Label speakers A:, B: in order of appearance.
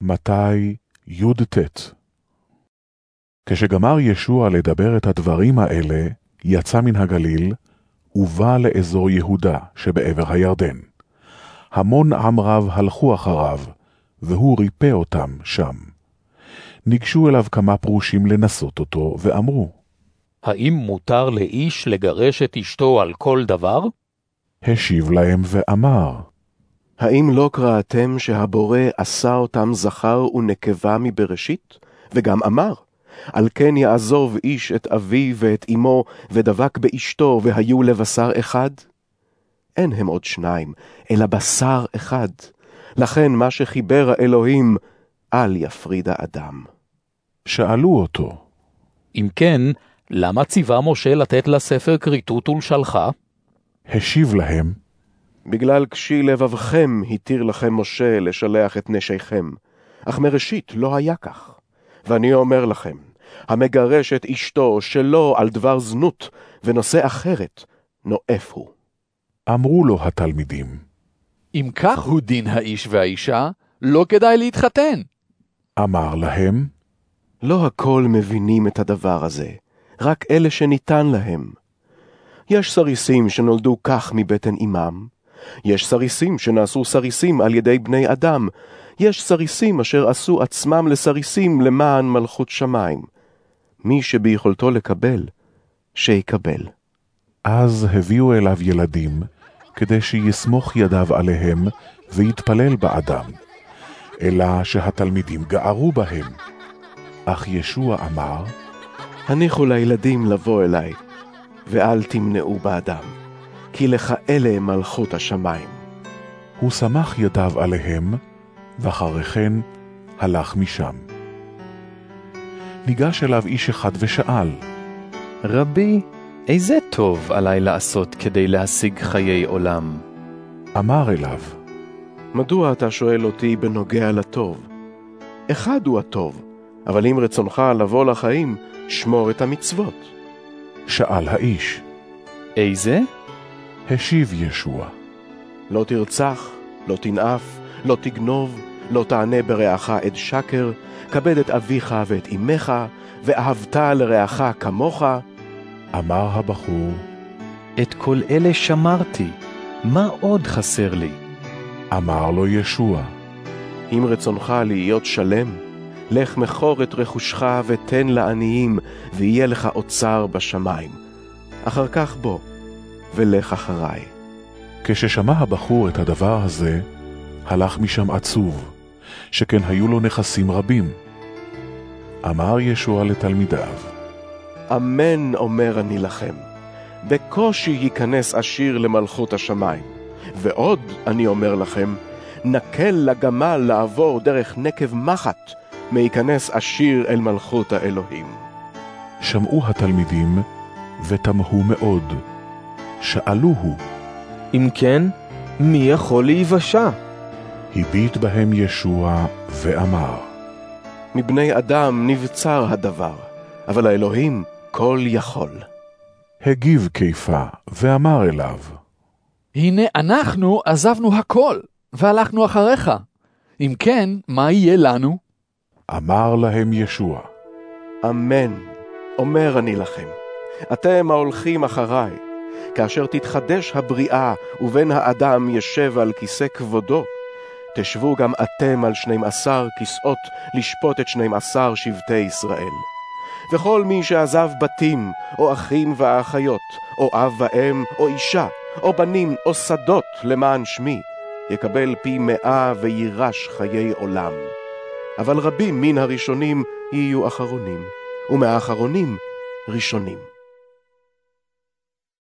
A: מתי י"ט כשגמר ישוע לדבר את הדברים האלה, יצא מן הגליל, ובא לאזור יהודה שבעבר הירדן. המון עם רב הלכו אחריו, והוא ריפא אותם שם. ניגשו אליו כמה פרושים לנסות אותו, ואמרו,
B: האם מותר לאיש לגרש את אשתו על כל דבר?
A: השיב להם ואמר,
C: האם לא קראתם שהבורא עשה אותם זכר ונקבה מבראשית? וגם אמר, על כן יעזוב איש את אביו ואת אמו, ודבק באשתו, והיו לבשר אחד? אין הם עוד שניים, אלא בשר אחד. לכן מה שחיבר האלוהים, אל יפריד האדם.
A: שאלו אותו,
B: אם כן, למה ציווה משה לתת לה ספר כריתות ולשלחה?
A: השיב להם,
C: בגלל קשי לבבכם התיר לכם משה לשלח את נשיכם, אך מראשית לא היה כך. ואני אומר לכם, המגרש את אשתו שלא על דבר זנות, ונושא אחרת, נואף הוא.
A: אמרו לו התלמידים,
D: אם כך הוא דין האיש והאישה, לא כדאי להתחתן.
A: אמר להם,
C: לא הכל מבינים את הדבר הזה, רק אלה שניתן להם. יש סריסים שנולדו כך מבטן אמם, יש סריסים שנעשו סריסים על ידי בני אדם, יש סריסים אשר עשו עצמם לסריסים למען מלכות שמיים. מי שביכולתו לקבל, שיקבל.
A: אז הביאו אליו ילדים, כדי שיסמוך ידיו עליהם, ויתפלל בעדם. אלא שהתלמידים גערו בהם. אך ישוע אמר,
C: הניחו לילדים לבוא אליי, ואל תמנעו בעדם, כי לך אלה מלכות השמיים.
A: הוא סמך ידיו עליהם, ואחרי כן הלך משם. ניגש אליו איש אחד ושאל,
E: רבי, איזה טוב עלי לעשות כדי להשיג חיי עולם?
A: אמר אליו,
C: מדוע אתה שואל אותי בנוגע לטוב? אחד הוא הטוב, אבל אם רצונך לבוא לחיים, שמור את המצוות.
A: שאל האיש,
E: איזה?
A: השיב ישוע,
C: לא תרצח, לא תנאף, לא תגנוב, לא תענה ברעך עד שקר, כבד את אביך ואת אמך, ואהבת לרעך כמוך.
A: אמר הבחור,
E: את כל אלה שמרתי, מה עוד חסר לי?
A: אמר לו ישוע,
C: אם רצונך להיות שלם, לך מכור את רכושך ותן לעניים, ויהיה לך אוצר בשמיים. אחר כך בוא, ולך אחריי.
A: כששמע הבחור את הדבר הזה, הלך משם עצוב, שכן היו לו נכסים רבים. אמר ישוע לתלמידיו,
C: אמן אומר אני לכם, בקושי ייכנס עשיר למלכות השמיים. ועוד אני אומר לכם, נקל לגמל לעבור דרך נקב מחט, מייכנס עשיר אל מלכות האלוהים.
A: שמעו התלמידים ותמהו מאוד. שאלוהו,
F: אם כן, מי יכול להיוושע?
A: הביט בהם ישוע ואמר,
C: מבני אדם נבצר הדבר, אבל האלוהים כל יכול.
A: הגיב קיפה ואמר אליו,
D: הנה אנחנו עזבנו הכל, והלכנו אחריך. אם כן, מה יהיה לנו?
A: אמר להם ישוע,
C: אמן, אומר אני לכם, אתם ההולכים אחריי, כאשר תתחדש הבריאה ובן האדם ישב על כיסא כבודו, תשבו גם אתם על שנים עשר כסאות לשפוט את שנים עשר שבטי ישראל. וכל מי שעזב בתים, או אחים ואחיות, או אב ואם, או אישה, או בנים, או שדות למען שמי, יקבל פי מאה וירש חיי עולם. אבל רבים מן הראשונים יהיו אחרונים, ומהאחרונים ראשונים.